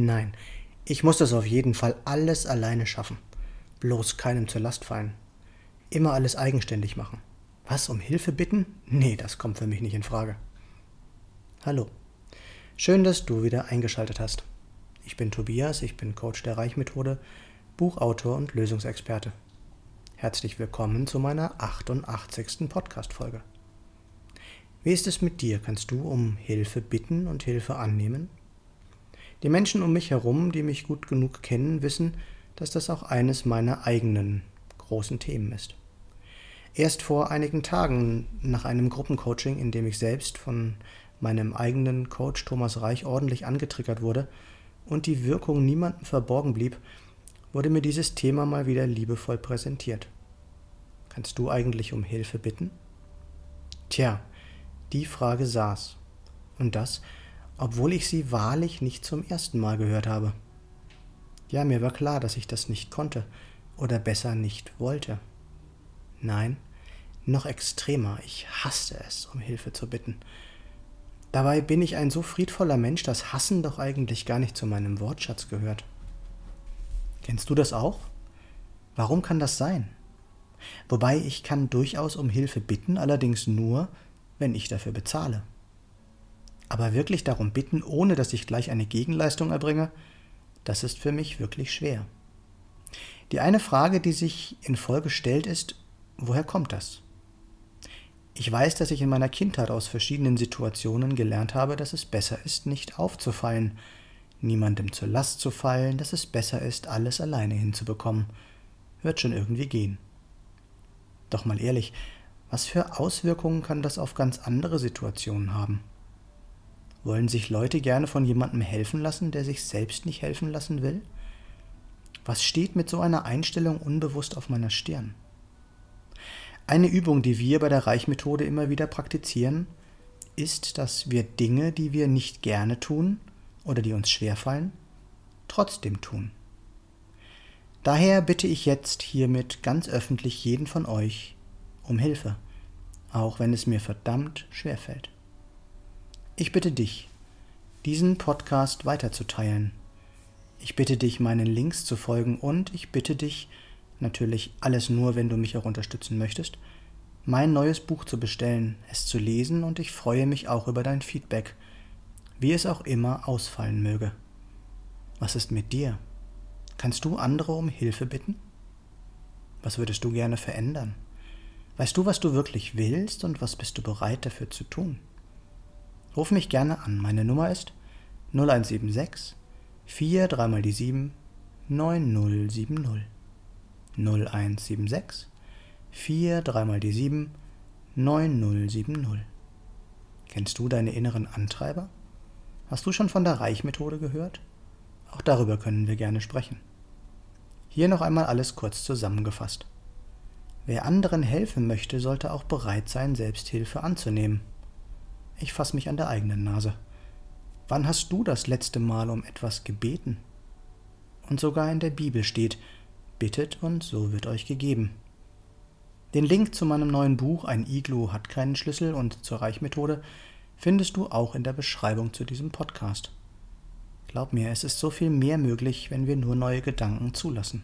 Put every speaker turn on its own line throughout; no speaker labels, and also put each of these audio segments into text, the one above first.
Nein, ich muss das auf jeden Fall alles alleine schaffen. Bloß keinem zur Last fallen. Immer alles eigenständig machen. Was, um Hilfe bitten? Nee, das kommt für mich nicht in Frage. Hallo. Schön, dass du wieder eingeschaltet hast. Ich bin Tobias, ich bin Coach der Reichmethode, Buchautor und Lösungsexperte. Herzlich willkommen zu meiner 88. Podcast-Folge. Wie ist es mit dir? Kannst du um Hilfe bitten und Hilfe annehmen? Die Menschen um mich herum, die mich gut genug kennen, wissen, dass das auch eines meiner eigenen großen Themen ist. Erst vor einigen Tagen nach einem Gruppencoaching, in dem ich selbst von meinem eigenen Coach Thomas Reich ordentlich angetriggert wurde und die Wirkung niemandem verborgen blieb, wurde mir dieses Thema mal wieder liebevoll präsentiert. Kannst du eigentlich um Hilfe bitten? Tja, die Frage saß. Und das, obwohl ich sie wahrlich nicht zum ersten Mal gehört habe. Ja, mir war klar, dass ich das nicht konnte oder besser nicht wollte. Nein, noch extremer, ich hasste es, um Hilfe zu bitten. Dabei bin ich ein so friedvoller Mensch, dass Hassen doch eigentlich gar nicht zu meinem Wortschatz gehört. Kennst du das auch? Warum kann das sein? Wobei ich kann durchaus um Hilfe bitten, allerdings nur, wenn ich dafür bezahle. Aber wirklich darum bitten, ohne dass ich gleich eine Gegenleistung erbringe, das ist für mich wirklich schwer. Die eine Frage, die sich in Folge stellt, ist, woher kommt das? Ich weiß, dass ich in meiner Kindheit aus verschiedenen Situationen gelernt habe, dass es besser ist, nicht aufzufallen, niemandem zur Last zu fallen, dass es besser ist, alles alleine hinzubekommen. Wird schon irgendwie gehen. Doch mal ehrlich, was für Auswirkungen kann das auf ganz andere Situationen haben? Wollen sich Leute gerne von jemandem helfen lassen, der sich selbst nicht helfen lassen will? Was steht mit so einer Einstellung unbewusst auf meiner Stirn? Eine Übung, die wir bei der Reichmethode immer wieder praktizieren, ist, dass wir Dinge, die wir nicht gerne tun oder die uns schwerfallen, trotzdem tun. Daher bitte ich jetzt hiermit ganz öffentlich jeden von euch um Hilfe, auch wenn es mir verdammt schwerfällt. Ich bitte dich, diesen Podcast weiterzuteilen. Ich bitte dich, meinen Links zu folgen und ich bitte dich, natürlich alles nur, wenn du mich auch unterstützen möchtest, mein neues Buch zu bestellen, es zu lesen und ich freue mich auch über dein Feedback, wie es auch immer ausfallen möge. Was ist mit dir? Kannst du andere um Hilfe bitten? Was würdest du gerne verändern? Weißt du, was du wirklich willst und was bist du bereit dafür zu tun? Ruf mich gerne an. Meine Nummer ist 0176 4 3 mal die 7 9070. 0176 4 3 mal die 7 9070. Kennst du deine inneren Antreiber? Hast du schon von der Reichmethode gehört? Auch darüber können wir gerne sprechen. Hier noch einmal alles kurz zusammengefasst. Wer anderen helfen möchte, sollte auch bereit sein, Selbsthilfe anzunehmen. Ich fasse mich an der eigenen Nase. Wann hast du das letzte Mal um etwas gebeten? Und sogar in der Bibel steht, bittet und so wird euch gegeben. Den Link zu meinem neuen Buch Ein Iglu hat keinen Schlüssel und zur Reichmethode findest du auch in der Beschreibung zu diesem Podcast. Glaub mir, es ist so viel mehr möglich, wenn wir nur neue Gedanken zulassen.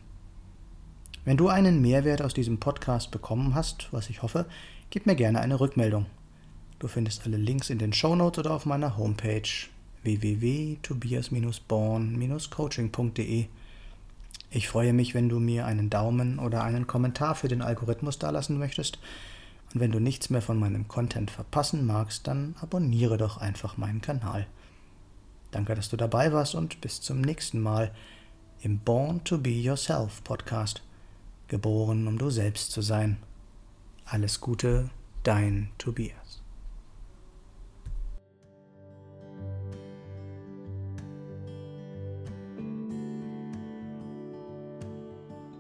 Wenn du einen Mehrwert aus diesem Podcast bekommen hast, was ich hoffe, gib mir gerne eine Rückmeldung. Du findest alle Links in den Shownotes oder auf meiner Homepage www.tobias-born-coaching.de. Ich freue mich, wenn du mir einen Daumen oder einen Kommentar für den Algorithmus dalassen möchtest. Und wenn du nichts mehr von meinem Content verpassen magst, dann abonniere doch einfach meinen Kanal. Danke, dass du dabei warst und bis zum nächsten Mal im Born to Be Yourself Podcast. Geboren, um du selbst zu sein. Alles Gute, dein Tobias.